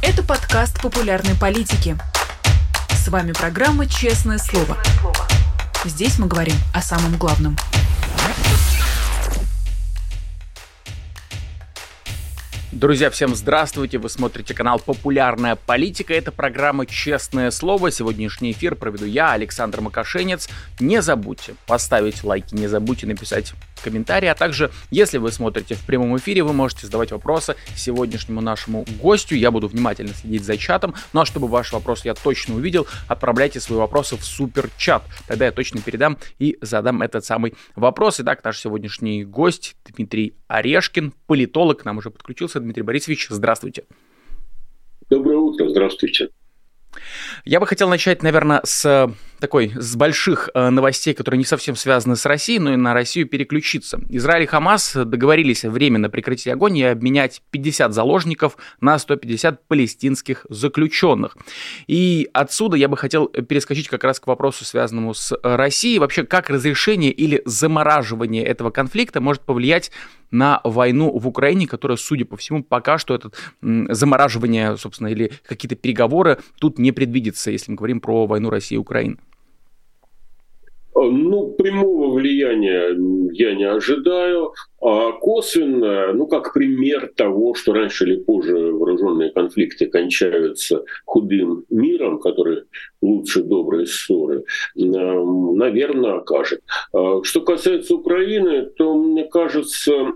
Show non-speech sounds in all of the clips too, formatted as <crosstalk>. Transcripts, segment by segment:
Это подкаст популярной политики. С вами программа «Честное слово». Здесь мы говорим о самом главном – Друзья, всем здравствуйте! Вы смотрите канал «Популярная политика». Это программа «Честное слово». Сегодняшний эфир проведу я, Александр Макашенец. Не забудьте поставить лайки, не забудьте написать комментарии, а также, если вы смотрите в прямом эфире, вы можете задавать вопросы сегодняшнему нашему гостю. Я буду внимательно следить за чатом. Ну а чтобы ваш вопрос я точно увидел, отправляйте свои вопросы в супер-чат. Тогда я точно передам и задам этот самый вопрос. Итак, наш сегодняшний гость Дмитрий Орешкин, политолог, к нам уже подключился. Дмитрий Борисович, здравствуйте. Доброе утро, здравствуйте. Я бы хотел начать, наверное, с такой, с больших э, новостей, которые не совсем связаны с Россией, но и на Россию переключиться. Израиль и Хамас договорились временно прекратить огонь и обменять 50 заложников на 150 палестинских заключенных. И отсюда я бы хотел перескочить как раз к вопросу, связанному с Россией. Вообще, как разрешение или замораживание этого конфликта может повлиять на войну в Украине, которая, судя по всему, пока что это замораживание, собственно, или какие-то переговоры тут не предвидится, если мы говорим про войну России и Украины. Ну, прямого влияния я не ожидаю, а косвенное, ну, как пример того, что раньше или позже вооруженные конфликты кончаются худым миром, который лучше доброй ссоры, наверное, окажет. А что касается Украины, то, мне кажется,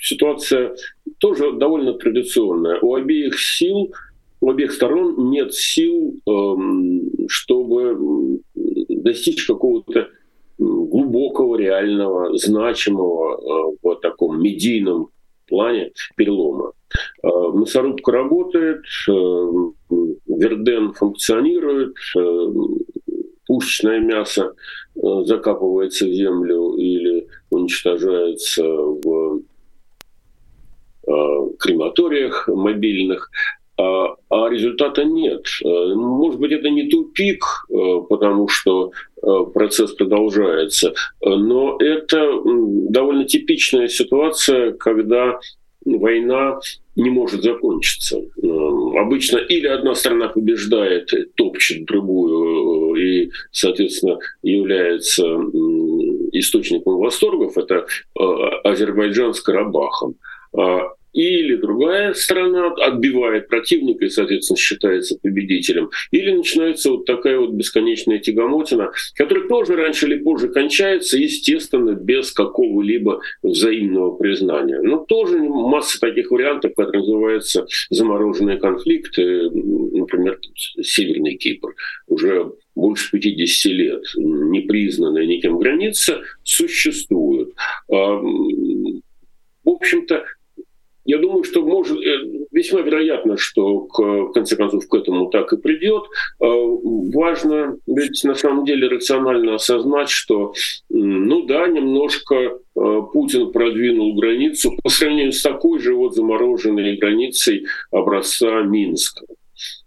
ситуация тоже довольно традиционная. У обеих сил у обеих сторон нет сил, эм, чтобы достичь какого-то глубокого, реального, значимого э, в таком медийном плане перелома. Э, мясорубка работает, э, Верден функционирует, пушечное мясо закапывается в землю или уничтожается в крематориях мобильных. А, а результата нет. Э, может быть, это не тупик, э, потому что э, процесс продолжается, но это довольно типичная ситуация, когда война не может закончиться. Обычно или одна страна побеждает, топчет другую и, соответственно, является источником восторгов, это Азербайджан с Карабахом. Или другая сторона отбивает противника и, соответственно, считается победителем, или начинается вот такая вот бесконечная тягомотина, которая тоже раньше или позже кончается, естественно, без какого-либо взаимного признания. Но тоже масса таких вариантов, как называется замороженные конфликты, например, Северный Кипр, уже больше 50 лет непризнанная никем граница существует. В общем-то, я думаю, что может, э, весьма вероятно, что к, в конце концов к этому так и придет. Э, важно ведь на самом деле рационально осознать, что, ну да, немножко э, Путин продвинул границу по сравнению с такой же вот замороженной границей образца Минска.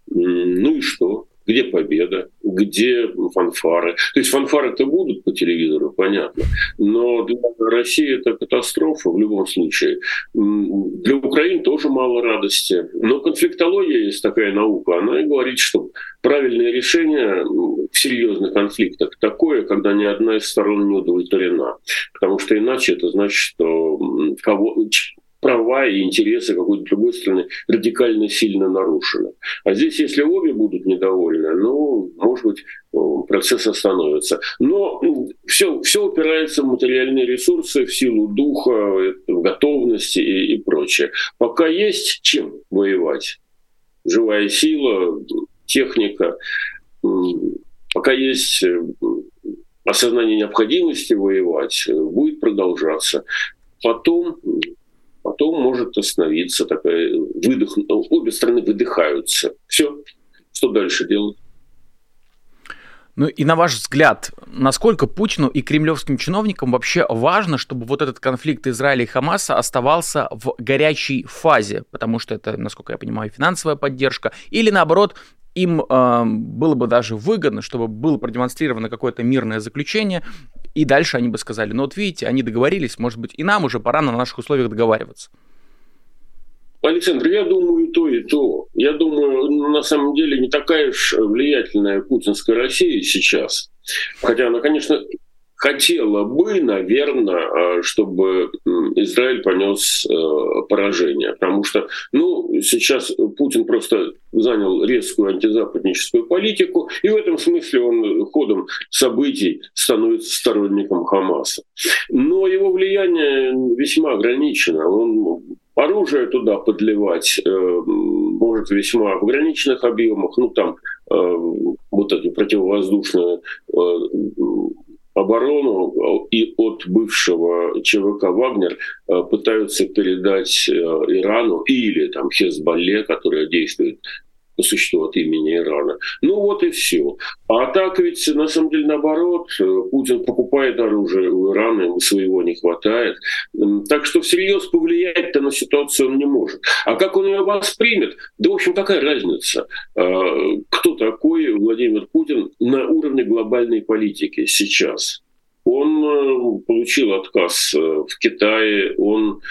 Ну и что? Где победа, где фанфары. То есть фанфары-то будут по телевизору, понятно, но для России это катастрофа в любом случае. Для Украины тоже мало радости. Но конфликтология есть такая наука, она и говорит, что правильное решение в серьезных конфликтах такое, когда ни одна из сторон не удовлетворена. Потому что иначе это значит, что кого, права и интересы какой-то другой страны радикально сильно нарушены. А здесь, если обе будут недовольны, ну, может быть, процесс остановится. Но все, все упирается в материальные ресурсы, в силу духа, в готовности и, и прочее. Пока есть чем воевать. Живая сила, техника. Пока есть э, осознание необходимости воевать, будет продолжаться. Потом потом может остановиться такая выдох, обе стороны выдыхаются. Все, что дальше делать? Ну и на ваш взгляд, насколько Путину и кремлевским чиновникам вообще важно, чтобы вот этот конфликт Израиля и Хамаса оставался в горячей фазе, потому что это, насколько я понимаю, финансовая поддержка, или наоборот, им э, было бы даже выгодно, чтобы было продемонстрировано какое-то мирное заключение, и дальше они бы сказали, ну вот видите, они договорились, может быть, и нам уже пора на наших условиях договариваться. Александр, я думаю и то, и то. Я думаю, на самом деле не такая уж влиятельная путинская Россия сейчас. Хотя она, конечно, хотела бы, наверное, чтобы Израиль понес э, поражение. Потому что, ну, сейчас Путин просто занял резкую антизападническую политику, и в этом смысле он ходом событий становится сторонником Хамаса. Но его влияние весьма ограничено. Он оружие туда подливать э, может весьма в ограниченных объемах, ну там э, вот эту противовоздушную оборону и от бывшего ЧВК «Вагнер» э, пытаются передать э, Ирану или там Хезболле, которая действует по существу от имени Ирана. Ну вот и все. А так ведь на самом деле наоборот, э, Путин покупает оружие у Ирана, ему своего не хватает. Так что всерьез повлиять-то на ситуацию он не может. А как он ее воспримет? Да, в общем, какая разница, э, кто такой Владимир Путин на уровне глобальной политики сейчас? Он э, получил отказ в Китае, он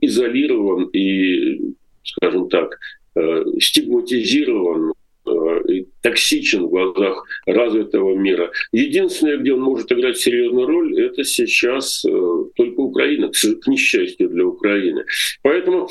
изолирован и, скажем так, Э, стигматизирован э, и токсичен в глазах развитого мира. Единственное, где он может играть серьезную роль, это сейчас э, только Украина, к несчастью для Украины. Поэтому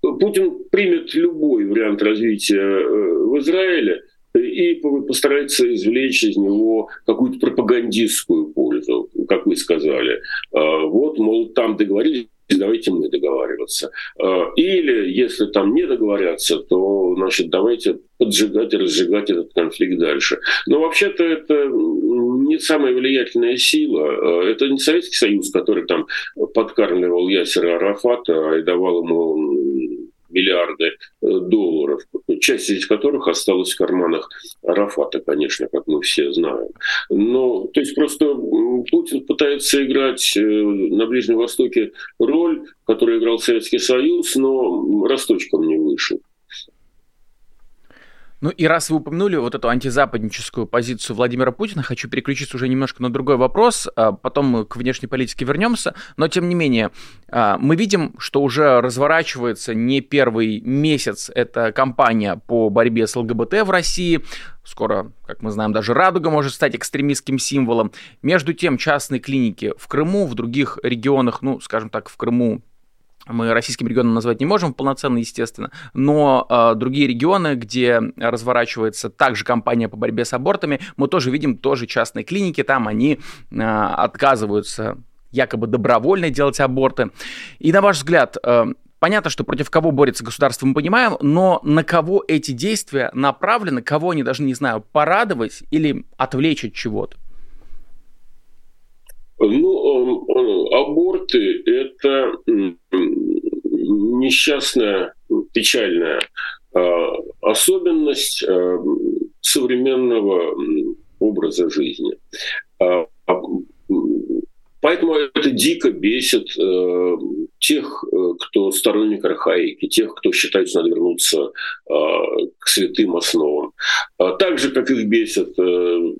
Путин примет любой вариант развития в Израиле и постарается извлечь из него какую-то пропагандистскую пользу, как вы сказали. Вот, мол, там договорились давайте мы договариваться. А, или, если там не договорятся, то, значит, давайте поджигать и разжигать этот конфликт дальше. Но вообще-то это не самая влиятельная сила. А, это не Советский Союз, который там подкармливал Ясера Арафата и давал ему миллиарды э, долларов, часть из которых осталась в карманах Арафата, конечно, как мы все знаем. Но, то есть просто Путин пытается играть э, на Ближнем Востоке роль, которую играл Советский Союз, но росточком не вышел. Ну и раз вы упомянули вот эту антизападническую позицию Владимира Путина, хочу переключиться уже немножко на другой вопрос, а потом мы к внешней политике вернемся, но тем не менее, а, мы видим, что уже разворачивается не первый месяц эта кампания по борьбе с ЛГБТ в России, Скоро, как мы знаем, даже радуга может стать экстремистским символом. Между тем, частные клиники в Крыму, в других регионах, ну, скажем так, в Крыму мы российским регионом назвать не можем полноценно, естественно, но э, другие регионы, где разворачивается также кампания по борьбе с абортами, мы тоже видим тоже частные клиники, там они э, отказываются якобы добровольно делать аборты. И на ваш взгляд, э, Понятно, что против кого борется государство, мы понимаем, но на кого эти действия направлены, кого они должны, не знаю, порадовать или отвлечь от чего-то? Ну, аборты – это несчастная, печальная а, особенность а, современного образа жизни. А, поэтому это дико бесит э, тех, э, кто сторонник архаики, тех, кто считает, что надо вернуться к святым основам. Так же, как их бесит э,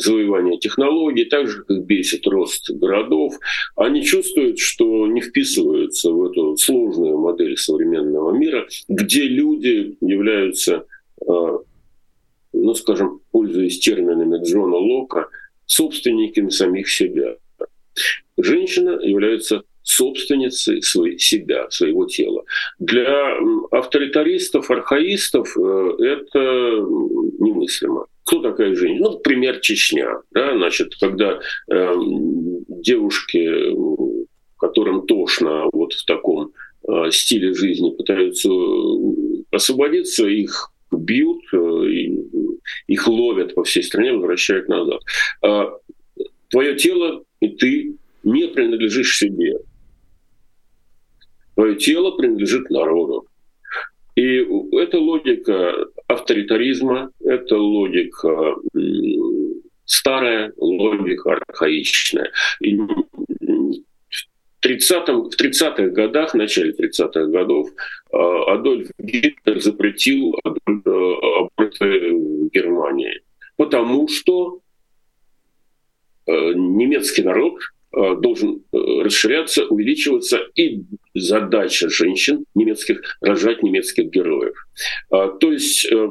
завоевания технологий, так же, как бесит рост городов, они чувствуют, что не вписываются в эту сложную модель современного мира, где люди являются, а, ну, скажем, пользуясь терминами Джона Лока, собственниками самих себя. Женщина является собственницей своей, себя, своего тела. Для авторитаристов, архаистов э, это немыслимо. Кто такая женщина? Ну, пример Чечня. Да? Значит, когда э, девушки, которым тошно вот в таком э, стиле жизни пытаются э, освободиться, их бьют, э, их ловят по всей стране, возвращают назад. Э, твое тело и ты не принадлежишь себе. Твое тело принадлежит народу. И это логика авторитаризма, это логика старая, логика архаичная. И в 30-х 30 годах, в начале 30-х годов, а, Адольф Гитлер запретил аборты в Германии, потому что э, немецкий народ Э, должен э, расширяться, увеличиваться, и задача женщин немецких рожать немецких героев. А, то есть э,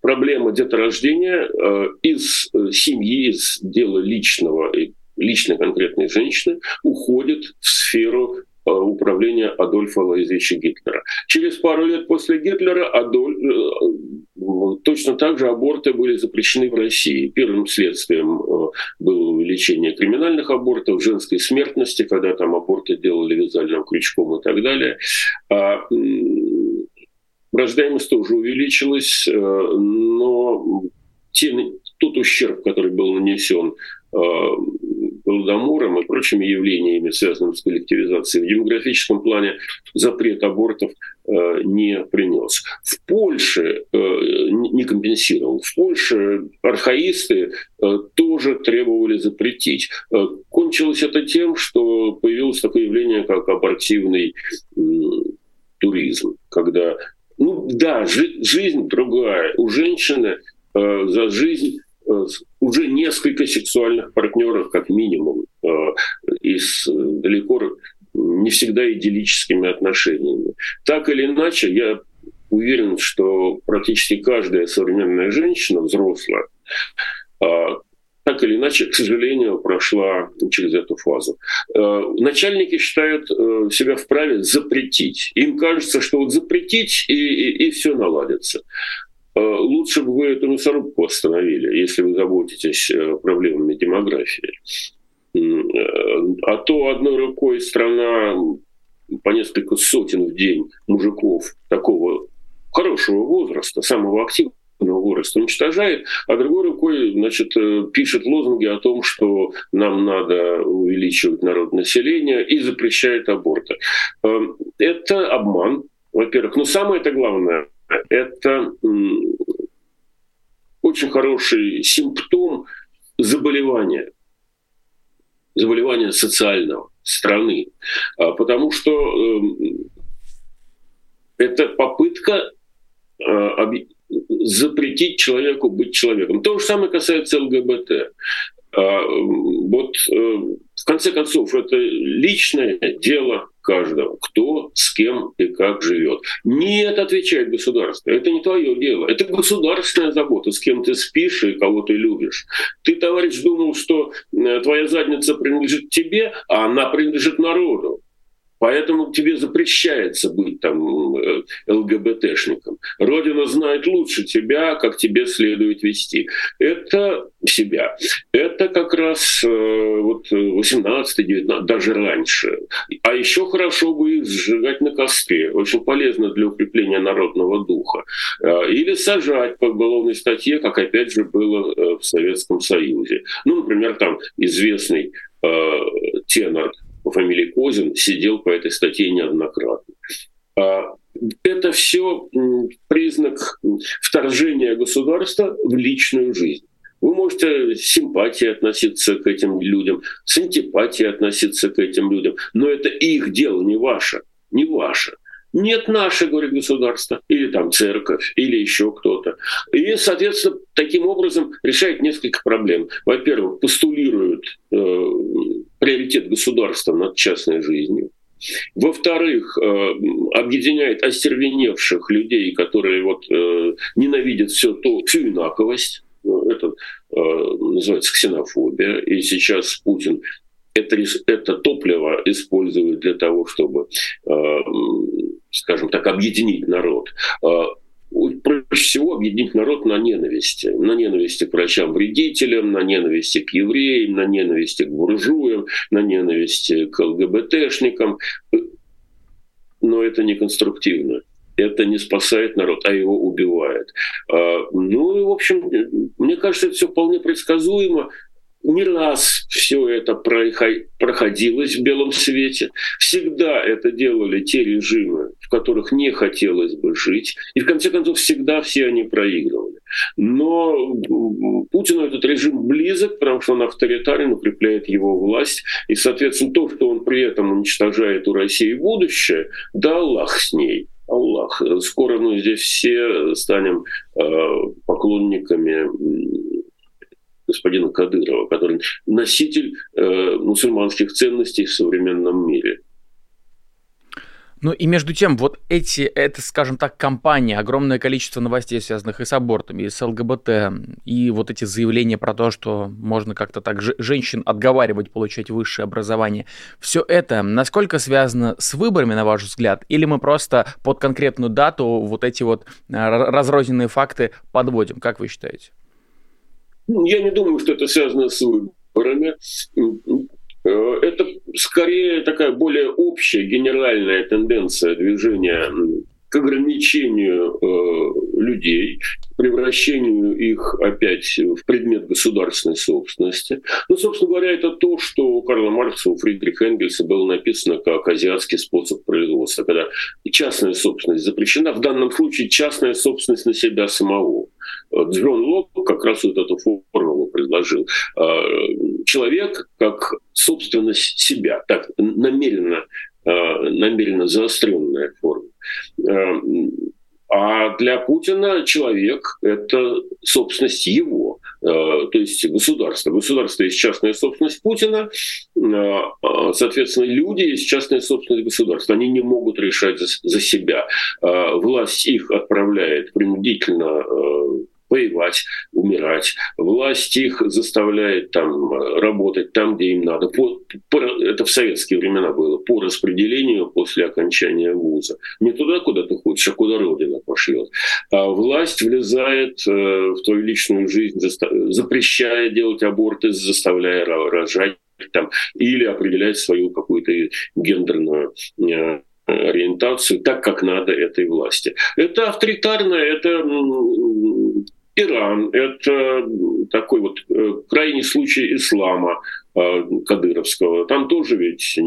проблема деторождения э, из э, семьи, из дела личного, личной конкретной женщины уходит в сферу управления Адольфа Лоизовича Гитлера. Через пару лет после Гитлера Адоль... точно так же аборты были запрещены в России. Первым следствием было увеличение криминальных абортов, женской смертности, когда там аборты делали вязальным крючком и так далее. А рождаемость тоже увеличилась, э, но те, тот ущерб, который был нанесен э, Голодомором и прочими явлениями, связанными с коллективизацией, в демографическом плане запрет абортов э, не принес. В Польше не компенсировал. В Польше архаисты тоже требовали запретить. Кончилось это тем, что появилось такое явление, как абортивный туризм, когда ну да, жи- жизнь другая. У женщины э, за жизнь э, уже несколько сексуальных партнеров, как минимум, э, и с э, далеко не всегда идиллическими отношениями. Так или иначе, я уверен, что практически каждая современная женщина, взрослая, э, так или иначе, к сожалению, прошла через эту фазу. Начальники считают себя вправе запретить. Им кажется, что вот запретить и, и, и все наладится. Э, лучше бы вы эту мясорубку остановили, если вы заботитесь проблемами демографии. А то одной рукой страна по несколько сотен в день мужиков такого хорошего возраста, самого активного, возраста уничтожает, а другой рукой значит, э, пишет лозунги о том, что нам надо увеличивать народ населения и запрещает аборты. Это обман, во-первых. Но самое это главное, это очень хороший симптом заболевания, заболевания социального страны, а, потому что эм, это попытка э, запретить человеку быть человеком. То же самое касается ЛГБТ. А, вот э, в конце концов это личное дело каждого, кто с кем и как живет. Нет, отвечает государство, это не твое дело, это государственная забота, с кем ты спишь и кого ты любишь. Ты, товарищ, думал, что э, твоя задница принадлежит тебе, а она принадлежит народу. Поэтому тебе запрещается быть там э, ЛГБТшником. Родина знает лучше тебя, как тебе следует вести. Это себя. Это как раз э, вот 18-19, даже раньше. А еще хорошо бы их сжигать на костре. Очень полезно для укрепления народного духа. Э, или сажать по уголовной статье, как опять же было в Советском Союзе. Ну, например, там известный тенор по фамилии Козин сидел по этой статье неоднократно. А, это все признак вторжения государства в личную жизнь. Вы можете с симпатией относиться к этим людям, с антипатией относиться к этим людям, но это их дело, не ваше, не ваше. Нет наше, говорит государство, или там церковь, или еще кто-то. И, соответственно, таким образом решает несколько проблем. Во-первых, постулируют э, приоритет государства над частной жизнью. Во-вторых, э, объединяет остервеневших людей, которые вот, э, ненавидят все то, всю инаковость. Это э, называется ксенофобия. И сейчас Путин это, это топливо использует для того, чтобы, скажем так, объединить народ. Э, проще всего объединить народ на ненависти. На ненависти к врачам-вредителям, на ненависти к евреям, на ненависти к буржуям, на ненависти к ЛГБТшникам. Но это не конструктивно это не спасает народ, а его убивает. А, ну и, в общем, мне кажется, это все вполне предсказуемо не раз все это проходилось в белом свете. Всегда это делали те режимы, в которых не хотелось бы жить. И в конце концов всегда все они проигрывали. Но Путину этот режим близок, потому что он авторитарен, укрепляет его власть. И, соответственно, то, что он при этом уничтожает у России будущее, да Аллах с ней. Аллах. Скоро мы здесь все станем э, поклонниками господина Кадырова, который носитель э, мусульманских ценностей в современном мире. Ну и между тем, вот эти, это, скажем так, компания, огромное количество новостей, связанных и с абортами, и с ЛГБТ, и вот эти заявления про то, что можно как-то так женщин отговаривать получать высшее образование, все это насколько связано с выборами, на ваш взгляд, или мы просто под конкретную дату вот эти вот а, разрозненные факты подводим, как вы считаете? Я не думаю, что это связано с выборами. Э, это скорее такая более общая генеральная тенденция движения к ограничению э, людей, превращению их опять в предмет государственной собственности. Ну, собственно говоря, это то, что у Карла Маркса, у Фридриха Энгельса было написано как азиатский способ производства, когда частная собственность запрещена, в данном случае частная собственность на себя самого. Джон Лок как раз вот эту формулу предложил. Э, человек как собственность себя, так намеренно, намеренно заостренная форма. Э, а для Путина человек – это собственность его, то есть государство. Государство есть частная собственность Путина, соответственно, люди есть частная собственность государства. Они не могут решать за себя. Власть их отправляет принудительно воевать, умирать. Власть их заставляет там работать там, где им надо. По, по, это в советские времена было, по распределению после окончания вуза. Не туда, куда ты хочешь, а куда Родина пошлет. А власть влезает э, в твою личную жизнь, запрещая делать аборты, заставляя рожать там, или определять свою какую-то гендерную э, ориентацию так, как надо этой власти. Это авторитарное, это Иран – это такой вот э, крайний случай ислама э, кадыровского. Там тоже ведь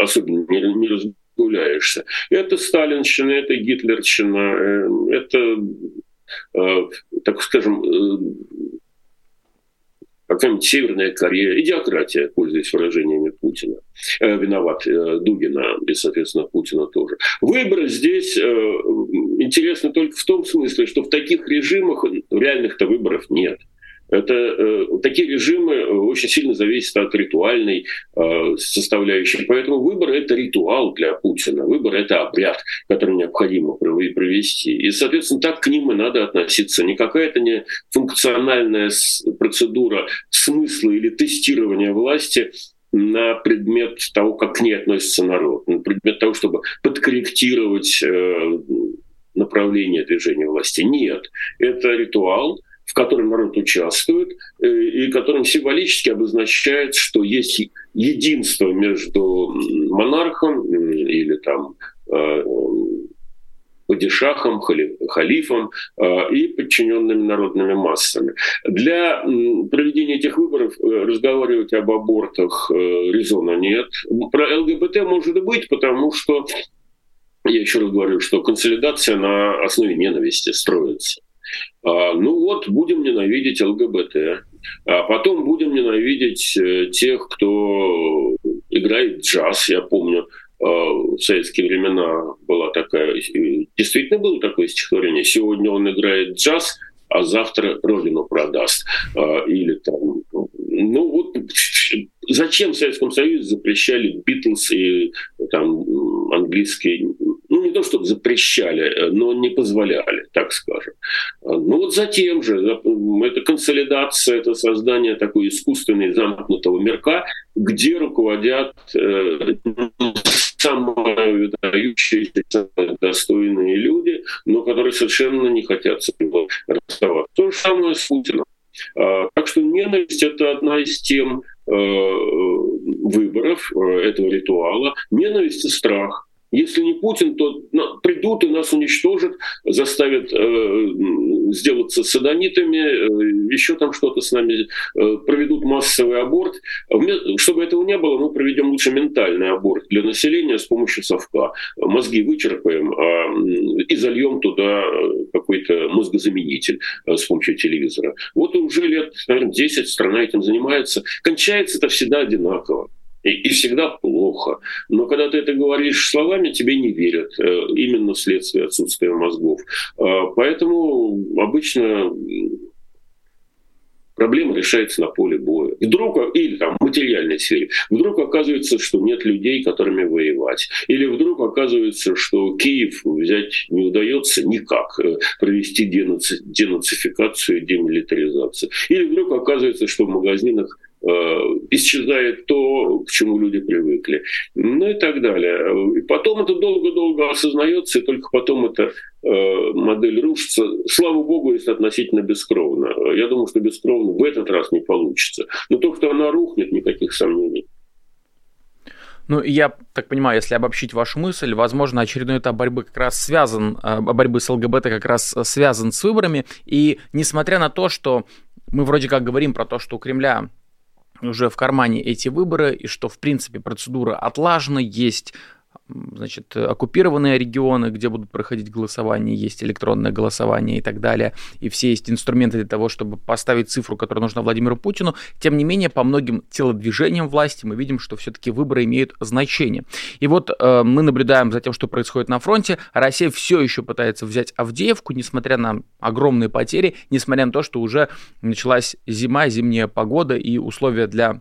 особенно не разгуляешься. Это сталинщина, это гитлерщина, э, это, так скажем, какая-нибудь Северная Корея, идиократия, пользуясь выражениями Путина. Виноват Дугина и, соответственно, Путина тоже. Выборы здесь интересны только в том смысле, что в таких режимах реальных-то выборов нет. Это, э, такие режимы э, очень сильно зависят от ритуальной э, составляющей. Поэтому выбор – это ритуал для Путина. Выбор – это обряд, который необходимо провести. И, соответственно, так к ним и надо относиться. Не какая-то не функциональная процедура смысла или тестирования власти на предмет того, как к ней относится народ, на предмет того, чтобы подкорректировать э, направление движения власти. Нет, это ритуал, в котором народ участвует, э, и которым символически обозначает, что есть единство между монархом или там э, падишахом, халифом э, и подчиненными народными массами. Для проведения этих выборов разговаривать об абортах резона нет. Про ЛГБТ может быть, потому что я еще раз говорю, что консолидация на основе ненависти строится. А, ну вот, будем ненавидеть ЛГБТ. А потом будем ненавидеть э, тех, кто играет джаз. Я помню, а, в советские времена была такая, действительно было такое стихотворение. Сегодня он играет джаз, а завтра родину продаст. А, или там, ну вот зачем в Советском Союзе запрещали Битлз и там английский ну не то чтобы запрещали, э, но не позволяли, так скажем. А, ну вот затем же, это консолидация, это создание такой искусственной замкнутого мирка, где руководят э, самые выдающиеся, достойные люди, но которые совершенно не хотят с ним расставаться. То же самое с Путиным. А, так что ненависть — это одна из тем э, выборов этого ритуала. Ненависть и страх. Если не Путин, то придут и нас уничтожат, заставят э, сделаться садонитами, э, еще там что-то с нами, э, проведут массовый аборт. Чтобы этого не было, мы проведем лучше ментальный аборт для населения с помощью совка. Мозги вычерпаем э, и зальем туда какой-то мозгозаменитель э, с помощью телевизора. Вот уже лет, наверное, 10 страна этим занимается. Кончается это всегда одинаково. И, и всегда плохо. Но когда ты это говоришь словами, тебе не верят. Э, именно вследствие отсутствия мозгов. Э, поэтому обычно Проблема решается на поле боя. Вдруг, или там в материальной сфере, вдруг оказывается, что нет людей, которыми воевать. Или вдруг оказывается, что Киев взять не удается никак, э, провести денаци, денацификацию, демилитаризацию. Или вдруг оказывается, что в магазинах исчезает то, к чему люди привыкли, ну и так далее. И потом это долго-долго осознается, и только потом эта э, модель рушится. Слава богу, если относительно бескровно. Я думаю, что бескровно в этот раз не получится. Но то, что она рухнет, никаких сомнений. Ну, я так понимаю, если обобщить вашу мысль, возможно, очередной этап борьбы как раз связан, э, борьбы с ЛГБТ как раз связан с выборами. И несмотря на то, что мы вроде как говорим про то, что у Кремля уже в кармане эти выборы, и что, в принципе, процедура отлажена, есть значит, оккупированные регионы, где будут проходить голосование, есть электронное голосование и так далее, и все есть инструменты для того, чтобы поставить цифру, которая нужна Владимиру Путину. Тем не менее, по многим телодвижениям власти мы видим, что все-таки выборы имеют значение. И вот э, мы наблюдаем за тем, что происходит на фронте. Россия все еще пытается взять Авдеевку, несмотря на огромные потери, несмотря на то, что уже началась зима, зимняя погода и условия для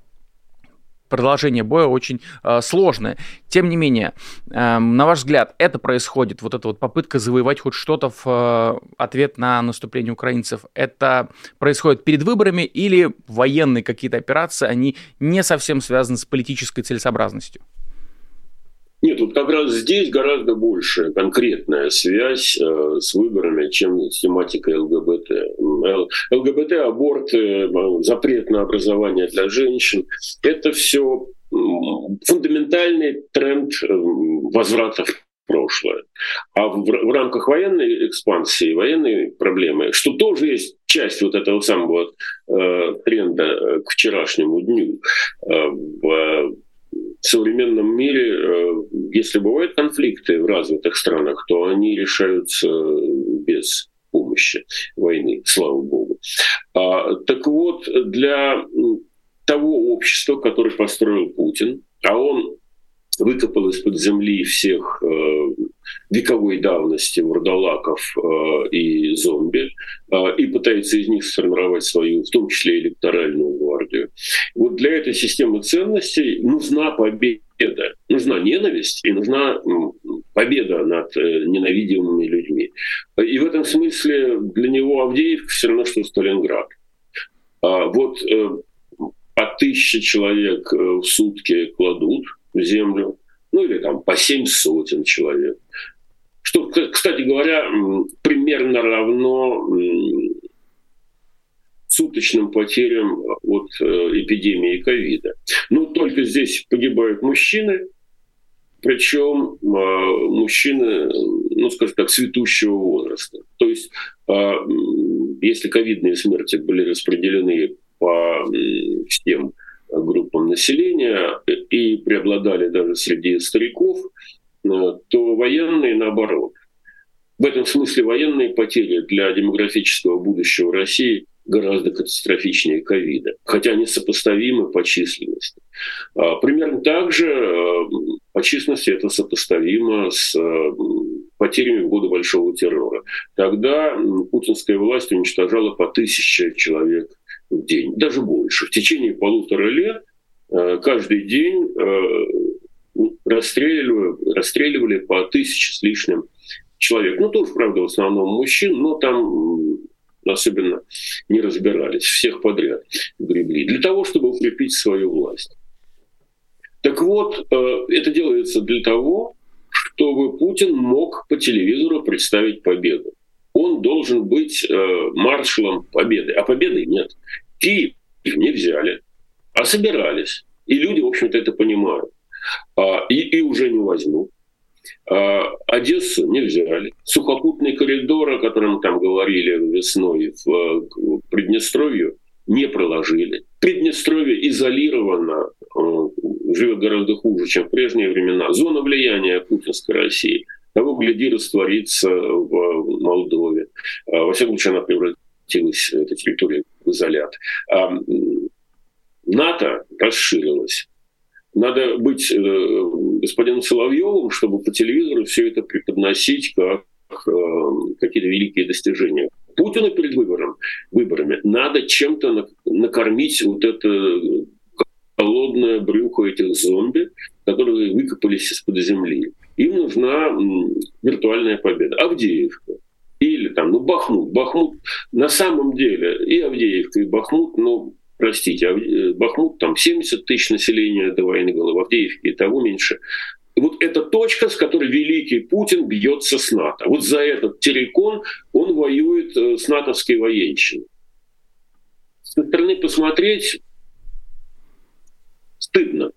продолжение боя очень э, сложное. Тем не менее, э, на ваш взгляд, это происходит, вот эта вот попытка завоевать хоть что-то в э, ответ на наступление украинцев, это происходит перед выборами или военные какие-то операции, они не совсем связаны с политической целесообразностью? Нет, вот как раз здесь гораздо больше конкретная связь э, с выборами, чем с тематикой ЛГБТ. ЛГБТ, аборты, запрет на образование для женщин – это все фундаментальный тренд э, возврата в прошлое. А в, в рамках военной экспансии, военной проблемы, что тоже есть часть вот этого самого э, тренда э, к вчерашнему дню, э, в, современном мире, э, если бывают конфликты в развитых странах, то они решаются без помощи войны, слава богу. А, так вот, для того общества, которое построил Путин, а он выкопал из-под земли всех э, вековой давности вурдалаков э, и зомби э, и пытается из них сформировать свою, в том числе электоральную гвардию. Вот для этой системы ценностей нужна победа. Нужна ненависть и нужна победа над э, ненавидимыми людьми. И в этом смысле для него Авдеевка все равно, что Сталинград. А вот э, по тысяче человек э, в сутки кладут землю, ну или там по семь сотен человек. Что, кстати говоря, примерно равно суточным потерям от э, эпидемии ковида. Но только здесь погибают мужчины, причем э, мужчины, ну, скажем так, цветущего возраста. То есть, э, если ковидные смерти были распределены по всем группам населения и преобладали даже среди стариков, э, то военные наоборот. В этом смысле военные потери для демографического будущего России гораздо катастрофичнее ковида, хотя они сопоставимы по численности. А, примерно так же э, по численности это сопоставимо с э, потерями в годы Большого террора. Тогда путинская власть уничтожала по тысяче человек в день, даже больше. В течение полутора лет э, каждый день э, расстреливали, расстреливали по тысяче с лишним человек. Ну, тоже, правда, в основном мужчин, но там особенно не разбирались, всех подряд гребли, для того, чтобы укрепить свою власть. Так вот, э, это делается для того, чтобы Путин мог по телевизору представить победу он должен быть э, маршалом победы. А победы нет. Киев не взяли, а собирались. И люди, в общем-то, это понимают. А, и, и уже не возьмут. А, Одессу не взяли. Сухопутный коридор, о котором там говорили весной в, в Приднестровье, не проложили. Приднестровье изолировано, э, живет гораздо хуже, чем в прежние времена. Зона влияния путинской России – того, гляди, растворится в Молдове. А, во всяком случае, она превратилась, эта территория, в изолят. А НАТО расширилось. Надо быть э, господином Соловьевым, чтобы по телевизору все это преподносить как э, какие-то великие достижения Путину перед выбором, выборами надо чем-то накормить вот это холодное брюхо этих зомби, которые выкопались из-под земли. Им нужна виртуальная победа. Авдеевка. Или там, ну, Бахмут. Бахмут на самом деле и Авдеевка, и Бахмут, ну, простите, э, Бахмут там 70 тысяч населения до войны было, в Авдеевке и того меньше. Вот эта точка, с которой великий Путин бьется с НАТО. Вот за этот террикон он воюет э, с натовской военщиной. Со стороны посмотреть стыдно.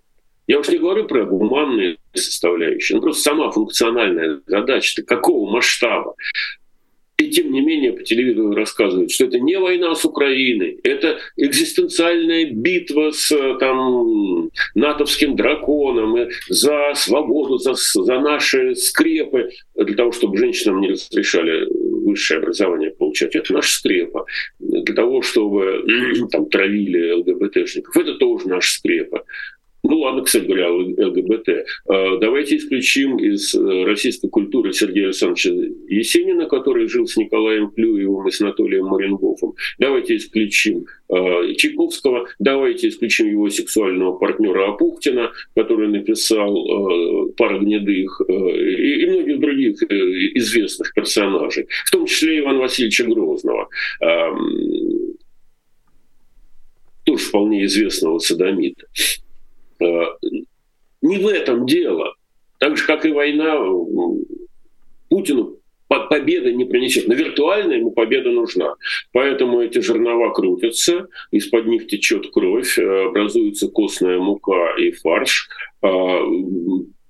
Я уж не говорю про гуманные составляющие, ну просто сама функциональная задача, какого масштаба. И тем не менее по телевизору рассказывают, что это не война с Украиной, это экзистенциальная битва с там, натовским драконом за свободу, за, за наши скрепы, для того, чтобы женщинам не разрешали высшее образование получать. Это наша скрепа. Для того, чтобы <clears throat> там, травили ЛГБТшников, это тоже наша скрепа. Ну ладно, кстати говоря, ЛГБТ. А, давайте исключим из э, российской культуры Сергея Александровича Есенина, который жил с Николаем Плюевым и с Анатолием Маренговым. Давайте исключим а, Чайковского. Давайте исключим его сексуального партнера Апухтина, который написал а, «Пара гнедых» и многих других э, известных персонажей, в том числе Ивана Васильевича Грозного тоже вполне известного садомита. Э, не в этом дело. Так же, как и война, Путину победа не принесет. Но виртуально ему победа нужна. Поэтому эти жернова крутятся, из-под них течет кровь, э, образуется костная мука и фарш. Э,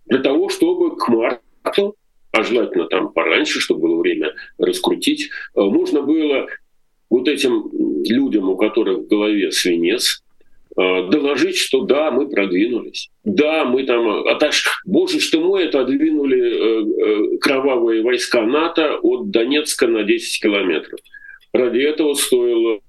для того, чтобы к марту, а желательно там пораньше, чтобы было время раскрутить, нужно было вот этим людям, у которых в голове свинец, Э, доложить, что да, мы продвинулись. Да, мы там отош... Боже что мой, это отодвинули э, э, кровавые войска НАТО от Донецка на 10 километров. Ради этого стоило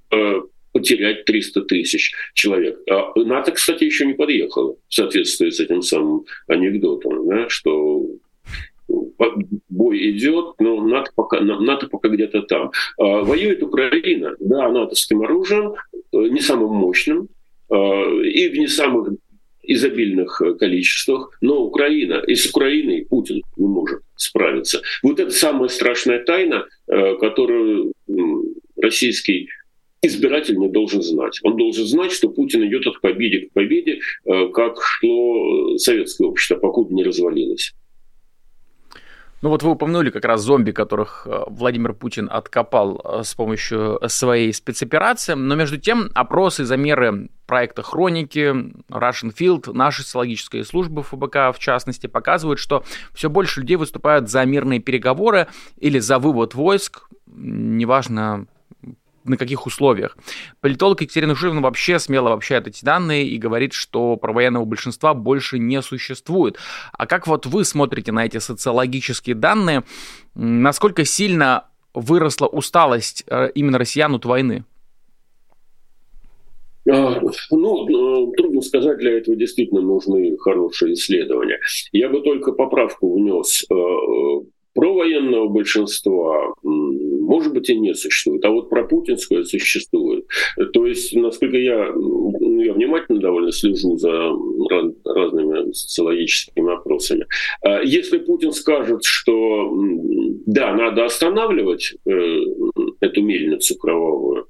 потерять 300 тысяч человек. А НАТО, кстати, еще не подъехало в соответствии с этим самым анекдотом, да, что бой идет, но НАТО пока, НАТО пока где-то там. А воюет Украина, да, натовским оружием, не самым мощным, Э, и в не самых изобильных количествах, но Украина, и с Украиной Путин не может справиться. Вот это самая страшная тайна, э, которую российский избиратель не должен знать. Он должен знать, что Путин идет от победы к победе, э, как шло советское общество, покуда не развалилось. Ну вот вы упомянули как раз зомби, которых э, Владимир Путин откопал э, с помощью своей спецоперации, но между тем опросы, замеры проекта «Хроники», Russian Field, наша социологическая служба ФБК в частности, показывают, что все больше людей выступают за мирные переговоры или за вывод войск, неважно на каких условиях. Политолог Екатерина Шульман вообще смело обобщает эти данные и говорит, что провоенного большинства больше не существует. А как вот вы смотрите на эти социологические данные? Насколько сильно выросла усталость э, именно россиян от войны? А, ну, трудно сказать, для этого действительно нужны хорошие исследования. Я бы только поправку внес. Э, про военного большинства может быть, и не существует. А вот про путинское существует. То есть, насколько я, ну, я внимательно довольно слежу за разными социологическими опросами. А если Путин скажет, что да, надо останавливать э, эту мельницу кровавую,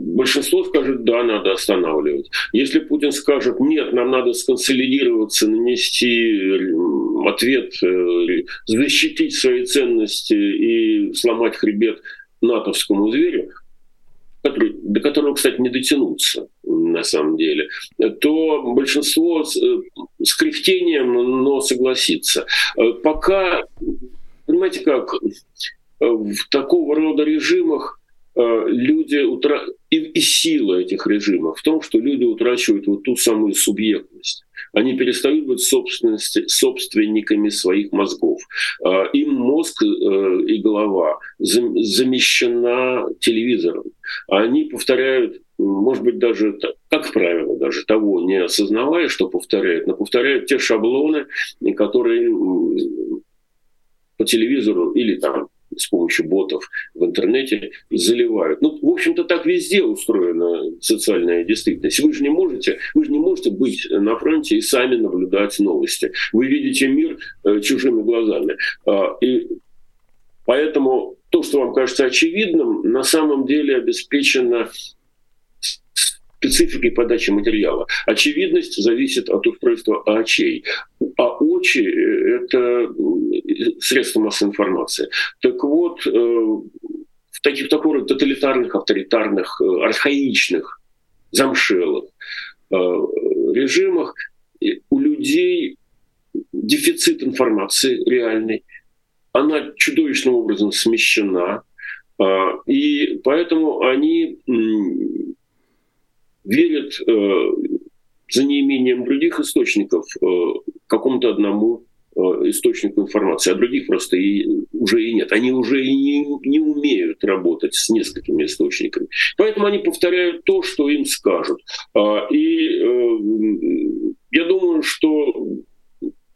большинство скажет, да, надо останавливать. Если Путин скажет, нет, нам надо сконсолидироваться, нанести ответ, э, защитить свои ценности и сломать хребет натовскому зверю, до которого, кстати, не дотянуться на самом деле, то большинство с, э, с кряхтением, но согласится. Э, пока, понимаете как, в такого рода режимах люди утра... и, и сила этих режимов в том, что люди утрачивают вот ту самую субъектность. Они перестают быть собственниками своих мозгов. Э, им мозг э, и голова замещена телевизором. Они повторяют может быть, даже, как правило, даже того не осознавая, что повторяют, но повторяют те шаблоны, которые по телевизору или там с помощью ботов в интернете заливают. Ну, в общем-то, так везде устроена социальная действительность. Вы же не можете, вы же не можете быть на фронте и сами наблюдать новости. Вы видите мир э, чужими глазами. А, и поэтому то, что вам кажется очевидным, на самом деле обеспечено спецификой подачи материала. Очевидность зависит от устройства очей. А очи — это средства массовой информации. Так вот, э, в таких таких тоталитарных, авторитарных, э, архаичных, замшелых э, режимах у людей дефицит информации реальной, она чудовищным образом смещена, и поэтому они верят за неимением других источников какому-то одному источнику информации, а других просто и, уже и нет. Они уже и не, не умеют работать с несколькими источниками. Поэтому они повторяют то, что им скажут. А, и э, я думаю, что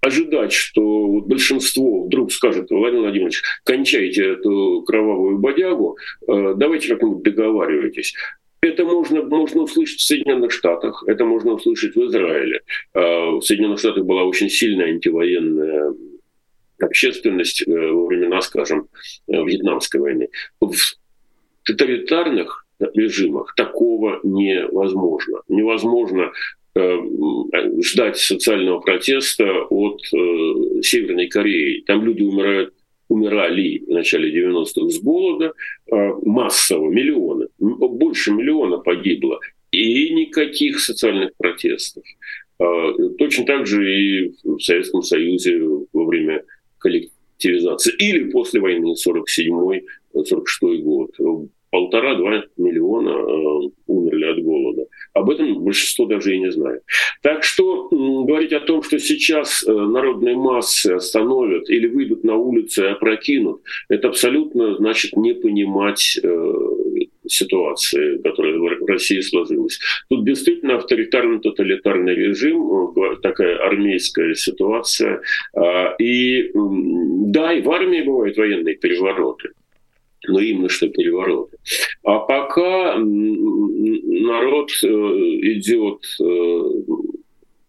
ожидать, что вот большинство вдруг скажет, Владимир Владимирович, кончайте эту кровавую бодягу, э, давайте как-нибудь договаривайтесь. Это можно, можно услышать в Соединенных Штатах, это можно услышать в Израиле. А, в Соединенных Штатах была очень сильная антивоенная общественность э, во времена, скажем, э, Вьетнамской войны. В тоталитарных режимах такого невозможно. Невозможно э, ждать социального протеста от Северной Кореи. Там люди умирают умирали в начале 90-х с голода а, массово, миллионы, больше миллиона погибло, и никаких социальных протестов. А, точно так же и в Советском Союзе во время коллективизации или после войны 47-46 год полтора-два миллиона э, умерли от. Об этом большинство даже и не знает. Так что говорить о том, что сейчас э, народные массы остановят или выйдут на улицы и опрокинут, это абсолютно значит не понимать э, ситуации, которая в России сложилась. Тут действительно авторитарно-тоталитарный режим, такая армейская ситуация. А, и да, и в армии бывают военные перевороты но именно что перевороты. А пока народ э, идет э,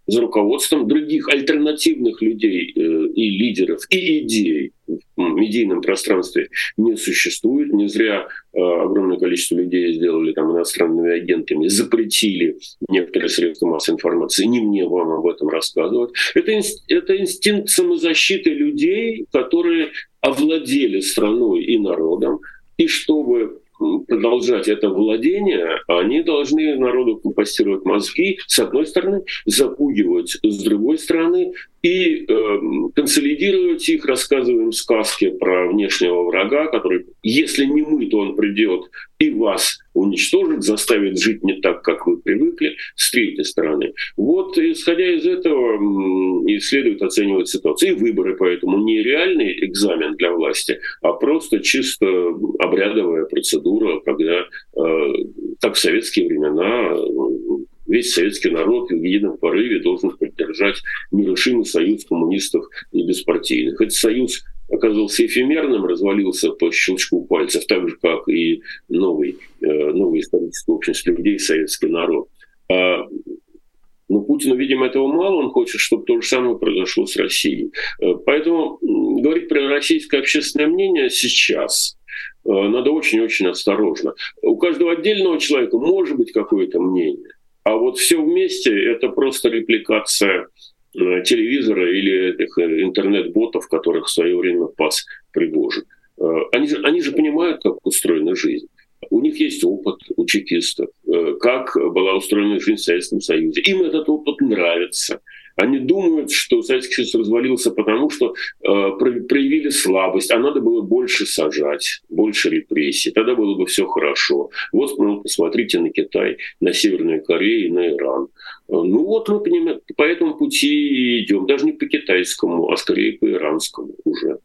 за руководством других альтернативных людей э, и лидеров, и идей в медийном пространстве не существует. Не зря огромное количество людей сделали там иностранными агентами, запретили некоторые средства массовой информации. Не мне вам об этом рассказывать. Это, это инстинкт самозащиты людей, которые овладели страной и народом, и чтобы продолжать это владение, они должны народу компостировать мозги, с одной стороны, запугивать с другой стороны, и э, консолидировать их, рассказываем сказки про внешнего врага, который, если не мы, то он придет и вас уничтожит, заставит жить не так, как вы привыкли, с третьей стороны. Вот, исходя из этого, и следует оценивать ситуацию. И выборы поэтому не реальный экзамен для власти, а просто чисто обрядовая процедура, когда, э, как в советские времена, весь советский народ в едином порыве должен поддержать нерушимый союз коммунистов и беспартийных. Этот союз оказался эфемерным, развалился по щелчку пальцев, так же, как и новый, э, новый исторический общность людей, советский народ. А, но Путину, видимо, этого мало, он хочет, чтобы то же самое произошло с Россией. Э, поэтому говорить про российское общественное мнение сейчас э, надо очень-очень осторожно. У каждого отдельного человека может быть какое-то мнение, а вот все вместе это просто репликация э, телевизора или этих э, интернет-ботов, которых в свое время пас Пригожин. Э, они же, они же понимают, как устроена жизнь. У них есть опыт у чекистов, как была устроена жизнь в Советском Союзе. Им этот опыт нравится. Они думают, что Советский Союз развалился потому, что э, проявили слабость, а надо было больше сажать, больше репрессий, тогда было бы все хорошо. Вот ну, посмотрите на Китай, на Северную Корею, на Иран. Ну вот мы понимаем, по этому пути идем, даже не по китайскому, а скорее по иранскому уже.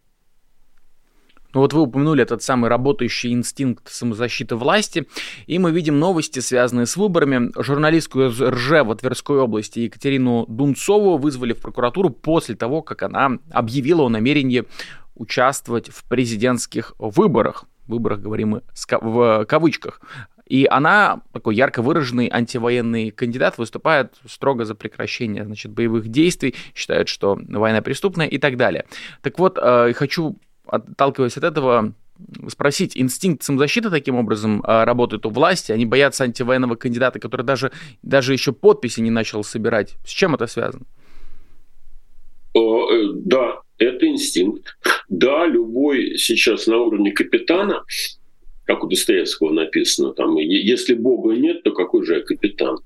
Ну вот вы упомянули этот самый работающий инстинкт самозащиты власти, и мы видим новости, связанные с выборами. Журналистку из РЖ в Тверской области Екатерину Дунцову вызвали в прокуратуру после того, как она объявила о намерении участвовать в президентских выборах. Выборах говорим мы в кавычках. И она, такой ярко выраженный антивоенный кандидат, выступает строго за прекращение значит, боевых действий, считает, что война преступная и так далее. Так вот, э, хочу, отталкиваясь от этого, спросить, инстинкт самозащиты таким образом э, работает у власти? Они боятся антивоенного кандидата, который даже, даже еще подписи не начал собирать. С чем это связано? О, э, да, это инстинкт. Да, любой сейчас на уровне капитана как у Достоевского написано, там, если Бога нет, то какой же я капитан?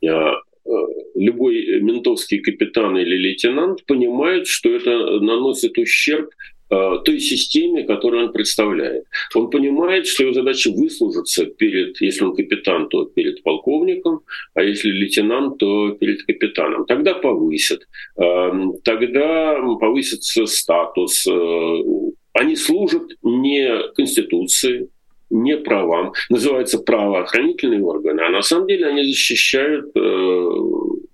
Я, э, любой ментовский капитан или лейтенант понимает, что это наносит ущерб э, той системе, которую он представляет. Он понимает, что его задача выслужиться перед, если он капитан, то перед полковником, а если лейтенант, то перед капитаном. Тогда повысят. Эм, тогда повысится статус э, они служат не Конституции, не правам. Называются правоохранительные органы, а на самом деле они защищают э,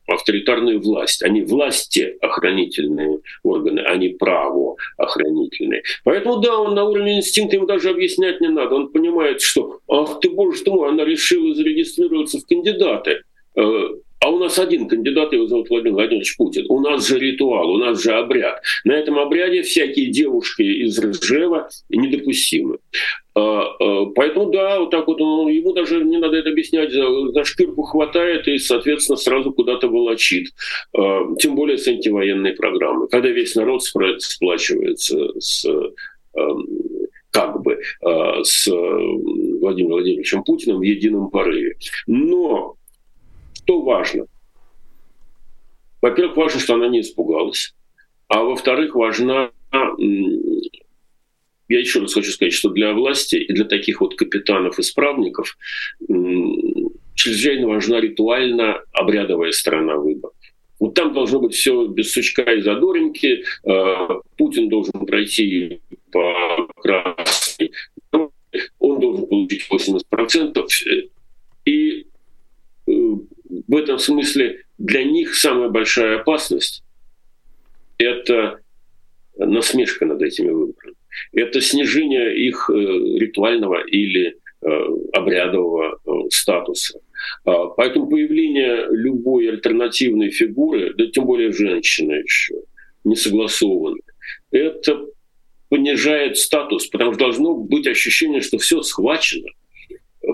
авторитарную власть. Они власти охранительные органы, а не правоохранительные. Поэтому, да, он на уровне инстинкта ему даже объяснять не надо. Он понимает, что, ах ты, боже ты мой, она решила зарегистрироваться в кандидаты. А у нас один кандидат, его зовут Владимир Владимирович Путин. У нас же ритуал, у нас же обряд. На этом обряде всякие девушки из Ржева недопустимы. А, а, поэтому да, вот так вот ну, ему даже не надо это объяснять, за, за шкирку хватает и, соответственно, сразу куда-то волочит. А, тем более с антивоенной программой. Когда весь народ сплачивается с как бы с Владимиром Владимировичем Путиным в едином порыве. Но что важно? Во-первых, важно, что она не испугалась. А во-вторых, важна я еще раз хочу сказать, что для власти и для таких вот капитанов-исправников чрезвычайно важна ритуально обрядовая сторона выборов. Вот там должно быть все без сучка и задоринки. Э, Путин должен пройти по красной. Он должен получить 80%. И э, в этом смысле для них самая большая опасность – это насмешка над этими выборами. Это снижение их э, ритуального или э, обрядового э, статуса. А, поэтому появление любой альтернативной фигуры, да тем более женщины еще, не согласованной, это понижает статус, потому что должно быть ощущение, что все схвачено –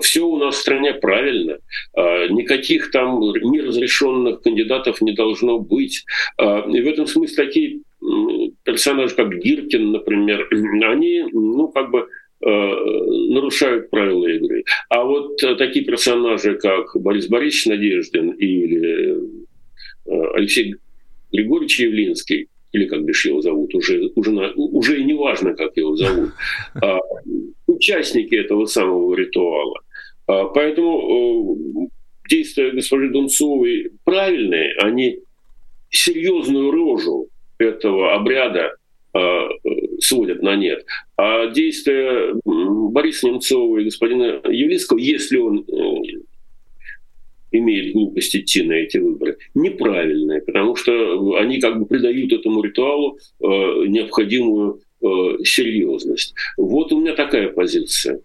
все у нас в стране правильно, а, никаких там неразрешенных кандидатов не должно быть. А, и в этом смысле такие персонажи, как Гиркин, например, <clears throat> они, ну, как бы а, нарушают правила игры. А вот такие персонажи, как Борис Борисович Надеждин или Алексей Григорьевич Явлинский, или как бишь его зовут, уже, уже, уже и не важно, как его зовут, а, участники этого самого ритуала. А, поэтому э, действия госпожи Дунцовой правильные, они серьезную рожу этого обряда а, сводят на нет. А действия Бориса Немцова и господина Явлинского, если он э, имеет глупость идти на эти выборы, неправильные, потому что они как бы придают этому ритуалу э, необходимую серьезность. Вот у меня такая позиция.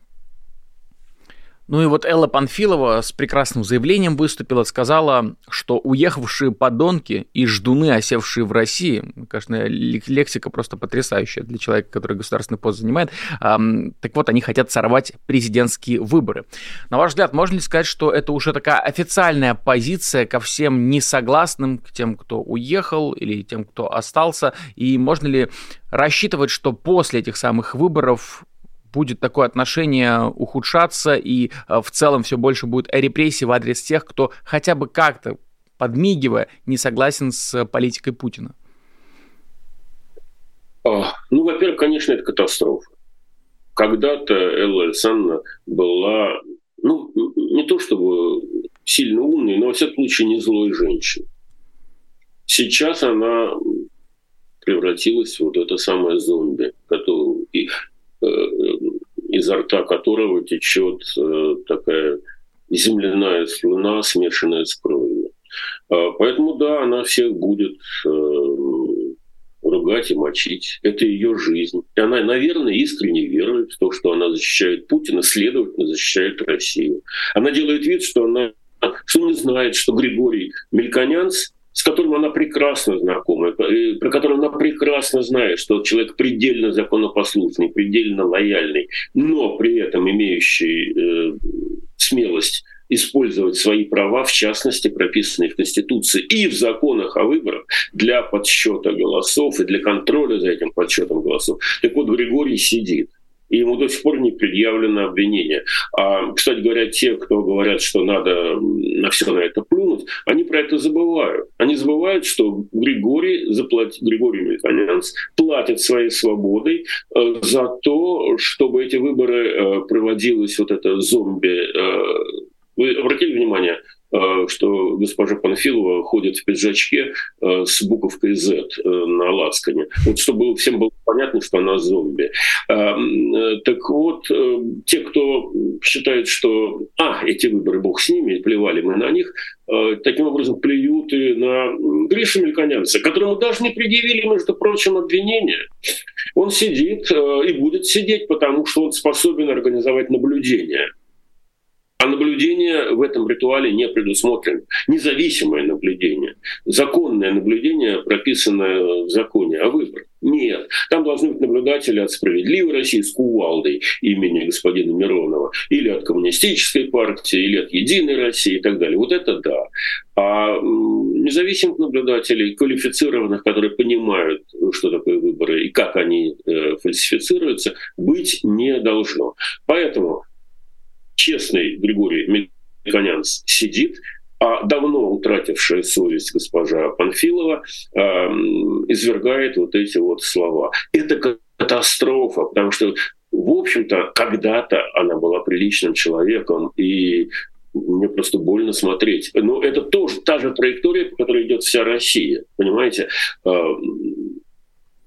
Ну и вот Элла Панфилова с прекрасным заявлением выступила, сказала, что уехавшие подонки и ждуны, осевшие в России, конечно, лексика просто потрясающая для человека, который государственный пост занимает, эм, так вот, они хотят сорвать президентские выборы. На ваш взгляд, можно ли сказать, что это уже такая официальная позиция ко всем несогласным, к тем, кто уехал или тем, кто остался, и можно ли рассчитывать, что после этих самых выборов будет такое отношение ухудшаться, и э, в целом все больше будет репрессий в адрес тех, кто хотя бы как-то, подмигивая, не согласен с политикой Путина? Ну, во-первых, конечно, это катастрофа. Когда-то Элла Александровна была, ну, не то чтобы сильно умной, но, во всяком случае, не злой женщиной. Сейчас она превратилась в вот это самое зомби, которое, Э, изо рта которого течет э, такая земляная слюна, смешанная с кровью. А, поэтому да, она всех будет э, ругать и мочить. Это ее жизнь. И она, наверное, искренне верует в то, что она защищает Путина, следовательно, защищает Россию. Она делает вид, что она что не знает, что Григорий Мельконянц с которым она прекрасно знакома, про которого она прекрасно знает, что человек предельно законопослушный, предельно лояльный, но при этом имеющий э, смелость использовать свои права, в частности, прописанные в Конституции и в законах о выборах для подсчета голосов и для контроля за этим подсчетом голосов. Так вот, Григорий сидит и ему до сих пор не предъявлено обвинение. А, кстати говоря, те, кто говорят, что надо на все на это плюнуть, они про это забывают. Они забывают, что Григорий, заплатит, Григорий Мельконянц платит своей свободой э, за то, чтобы эти выборы э, проводилось вот это зомби. Э, вы обратили внимание, что госпожа Панфилова ходит в пиджачке э, с буковкой Z э, на лацкане. Вот чтобы всем было понятно, что она зомби. Так вот, те, кто считает, что «а, эти выборы, бог с ними, плевали мы на них», таким образом плюют и на Гришу Мельконянца, которому даже не предъявили, между прочим, обвинения. Он сидит и будет сидеть, потому что он способен организовать наблюдение – а наблюдение в этом ритуале не предусмотрено. Независимое наблюдение. Законное наблюдение, прописанное в законе о выборах. Нет. Там должны быть наблюдатели от «Справедливой России» с кувалдой имени господина Миронова, или от Коммунистической партии, или от «Единой России» и так далее. Вот это да. А независимых наблюдателей, квалифицированных, которые понимают, что такое выборы и как они э, фальсифицируются, быть не должно. Поэтому честный Григорий Мельконянц сидит, а давно утратившая совесть госпожа Панфилова э, извергает вот эти вот слова. Это катастрофа, потому что, в общем-то, когда-то она была приличным человеком, и мне просто больно смотреть. Но это тоже та же траектория, по которой идет вся Россия, понимаете? Э,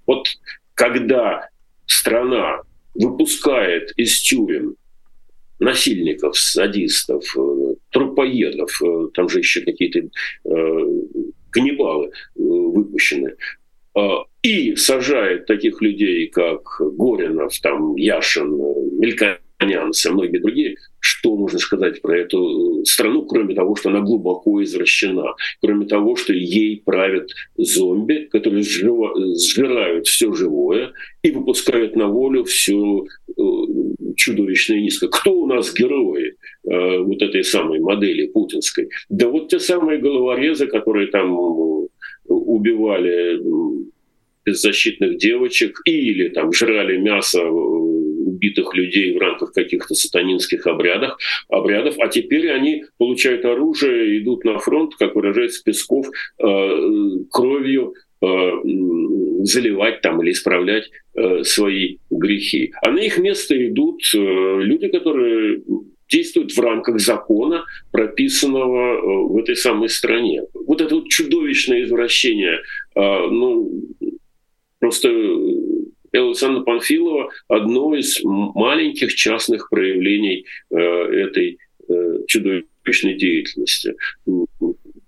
вот когда страна выпускает из тюрем насильников, садистов, э, трупоедов, э, там же еще какие-то э, каннибалы выпущены, и сажает таких людей, как Горинов, там, Яшин, Мельконянц и многие другие, что можно сказать про эту страну, кроме того, что она глубоко извращена, кроме того, что ей правят зомби, которые сжирают все живое и выпускают на волю все э, чудовищно низко. Кто у нас герои э, вот этой самой модели путинской? Да вот те самые головорезы, которые там э, убивали беззащитных девочек или там жрали мясо убитых людей в рамках каких-то сатанинских обрядов, обрядов, а теперь они получают оружие, идут на фронт, как выражается Песков, э, кровью э, заливать там или исправлять э, свои грехи. А на их место идут люди, которые действуют в рамках закона, прописанного в этой самой стране. Вот это вот чудовищное извращение, ну, просто Александра Панфилова одно из маленьких частных проявлений э, этой э, чудовищной деятельности.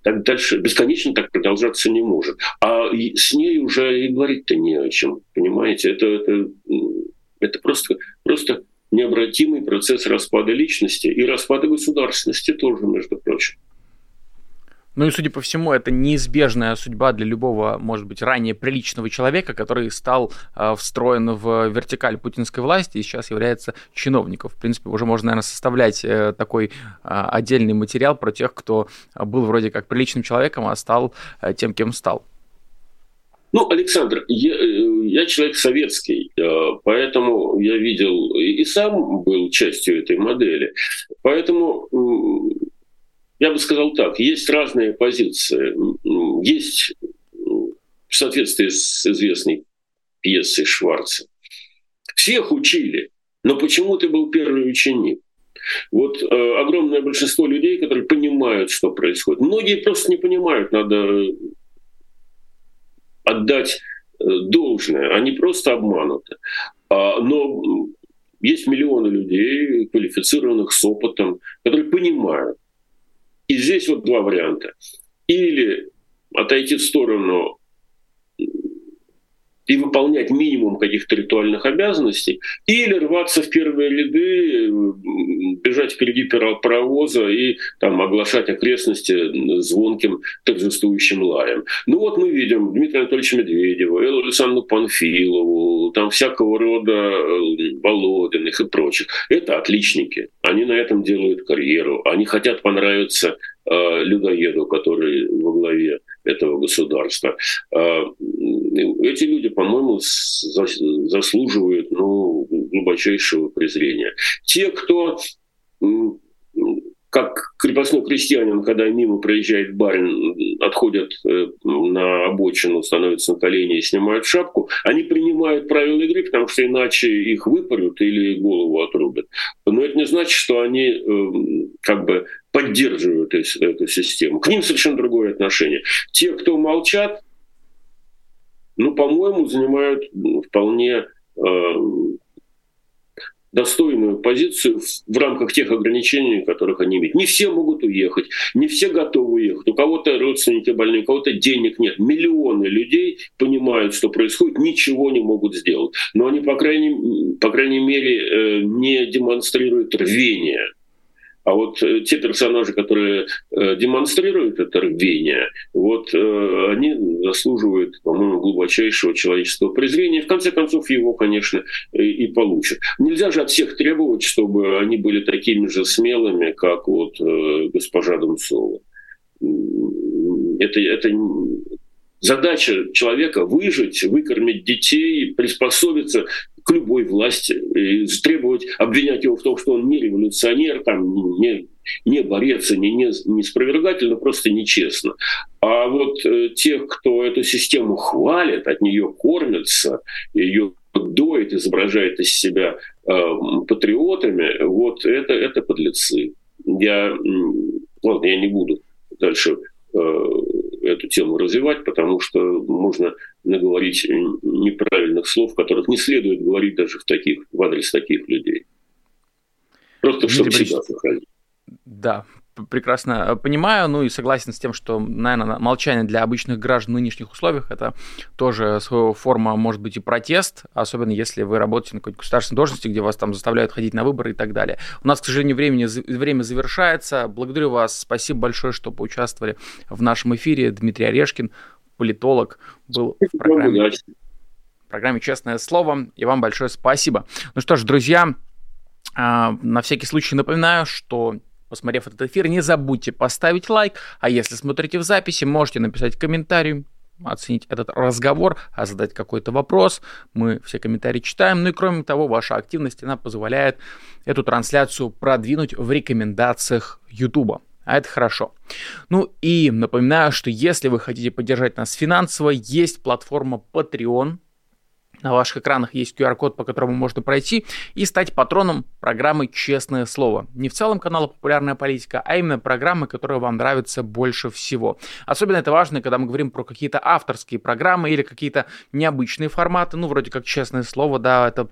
Так дальше бесконечно так продолжаться не может. А с ней уже и говорить-то не о чем, понимаете? Это, это, это просто, просто необратимый процесс распада личности и распада государственности тоже, между прочим. Ну и, судя по всему, это неизбежная судьба для любого, может быть, ранее приличного человека, который стал э, встроен в вертикаль путинской власти и сейчас является чиновником. В принципе, уже можно, наверное, составлять э, такой э, отдельный материал про тех, кто был вроде как приличным человеком, а стал э, тем, кем стал. Ну, Александр, я, э, я человек советский, э, поэтому я видел и сам был частью этой модели. Поэтому я бы сказал так, есть разные позиции. Есть в соответствии с известной пьесой Шварца. Всех учили, но почему ты был первый ученик? Вот э, огромное большинство людей, которые понимают, что происходит. Многие просто не понимают, надо отдать э, должное, они просто обмануты. А, но есть миллионы людей, квалифицированных с опытом, которые понимают, и здесь вот два варианта. Или отойти в сторону и выполнять минимум каких-то ритуальных обязанностей, или рваться в первые ряды, бежать впереди паровоза и там, оглашать окрестности звонким торжествующим лаем. Ну вот мы видим Дмитрия Анатольевича Медведева, Эллу Александру Панфилову, там всякого рода э, Володиных и прочих. Это отличники. Они на этом делают карьеру. Они хотят понравиться э, людоеду, который во главе этого государства. Э, эти люди, по-моему, заслуживают ну, глубочайшего презрения. Те, кто как крепостной крестьянин, когда мимо проезжает барин, отходят э, на обочину, становятся на колени и снимают шапку, они принимают правила игры, потому что иначе их выпарют или голову отрубят. Но это не значит, что они э, как бы поддерживают эту систему. К ним совершенно другое отношение. Те, кто молчат, ну, по-моему, занимают вполне э, достойную позицию в рамках тех ограничений, которых они имеют. Не все могут уехать, не все готовы уехать. У кого-то родственники больные, у кого-то денег нет. Миллионы людей понимают, что происходит, ничего не могут сделать. Но они, по крайней, по крайней мере, э, не демонстрируют рвения а вот э, те персонажи, которые э, демонстрируют это рвение, вот э, они заслуживают, по-моему, глубочайшего человеческого презрения. В конце концов, его, конечно, и получат. Нельзя же от всех требовать, чтобы они были такими же смелыми, как вот госпожа Донцова. Это, это задача человека выжить, выкормить детей, приспособиться к любой власти, и требовать, обвинять его в том, что он не революционер, там, не, не борец, не, не, не спровергатель, но просто нечестно. А вот э, тех, кто эту систему хвалит, от нее кормятся, ее доит, изображает из себя э, патриотами, вот это, это подлецы. Я, ладно, я не буду дальше э, эту тему развивать, потому что можно наговорить неправильных слов, которых не следует говорить даже в, таких, в адрес таких людей. Просто чтобы себя сохранить. Да, прекрасно э, понимаю, ну и согласен с тем, что, наверное, молчание для обычных граждан в нынешних условиях это тоже своего форма может быть и протест, особенно если вы работаете на какой-то государственной должности, где вас там заставляют ходить на выборы и так далее. У нас, к сожалению, времени, время завершается. Благодарю вас, спасибо большое, что поучаствовали в нашем эфире. Дмитрий Орешкин, политолог, был в программе, в программе «Честное слово». И вам большое спасибо. Ну что ж, друзья, а, на всякий случай напоминаю, что посмотрев этот эфир, не забудьте поставить лайк, а если смотрите в записи, можете написать комментарий, оценить этот разговор, а задать какой-то вопрос. Мы все комментарии читаем. Ну и кроме того, ваша активность, она позволяет эту трансляцию продвинуть в рекомендациях YouTube. А это хорошо. Ну и напоминаю, что если вы хотите поддержать нас финансово, есть платформа Patreon, на ваших экранах есть QR-код, по которому можно пройти и стать патроном программы «Честное слово». Не в целом канала «Популярная политика», а именно программы, которые вам нравятся больше всего. Особенно это важно, когда мы говорим про какие-то авторские программы или какие-то необычные форматы, ну, вроде как «Честное слово», да, это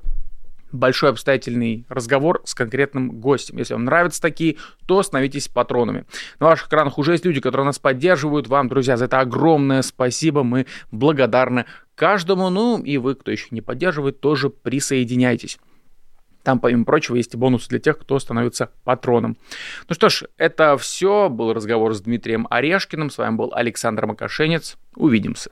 большой обстоятельный разговор с конкретным гостем. Если вам нравятся такие, то становитесь патронами. На ваших экранах уже есть люди, которые нас поддерживают. Вам, друзья, за это огромное спасибо. Мы благодарны каждому. Ну и вы, кто еще не поддерживает, тоже присоединяйтесь. Там, помимо прочего, есть и бонусы для тех, кто становится патроном. Ну что ж, это все. Был разговор с Дмитрием Орешкиным. С вами был Александр Макашенец. Увидимся.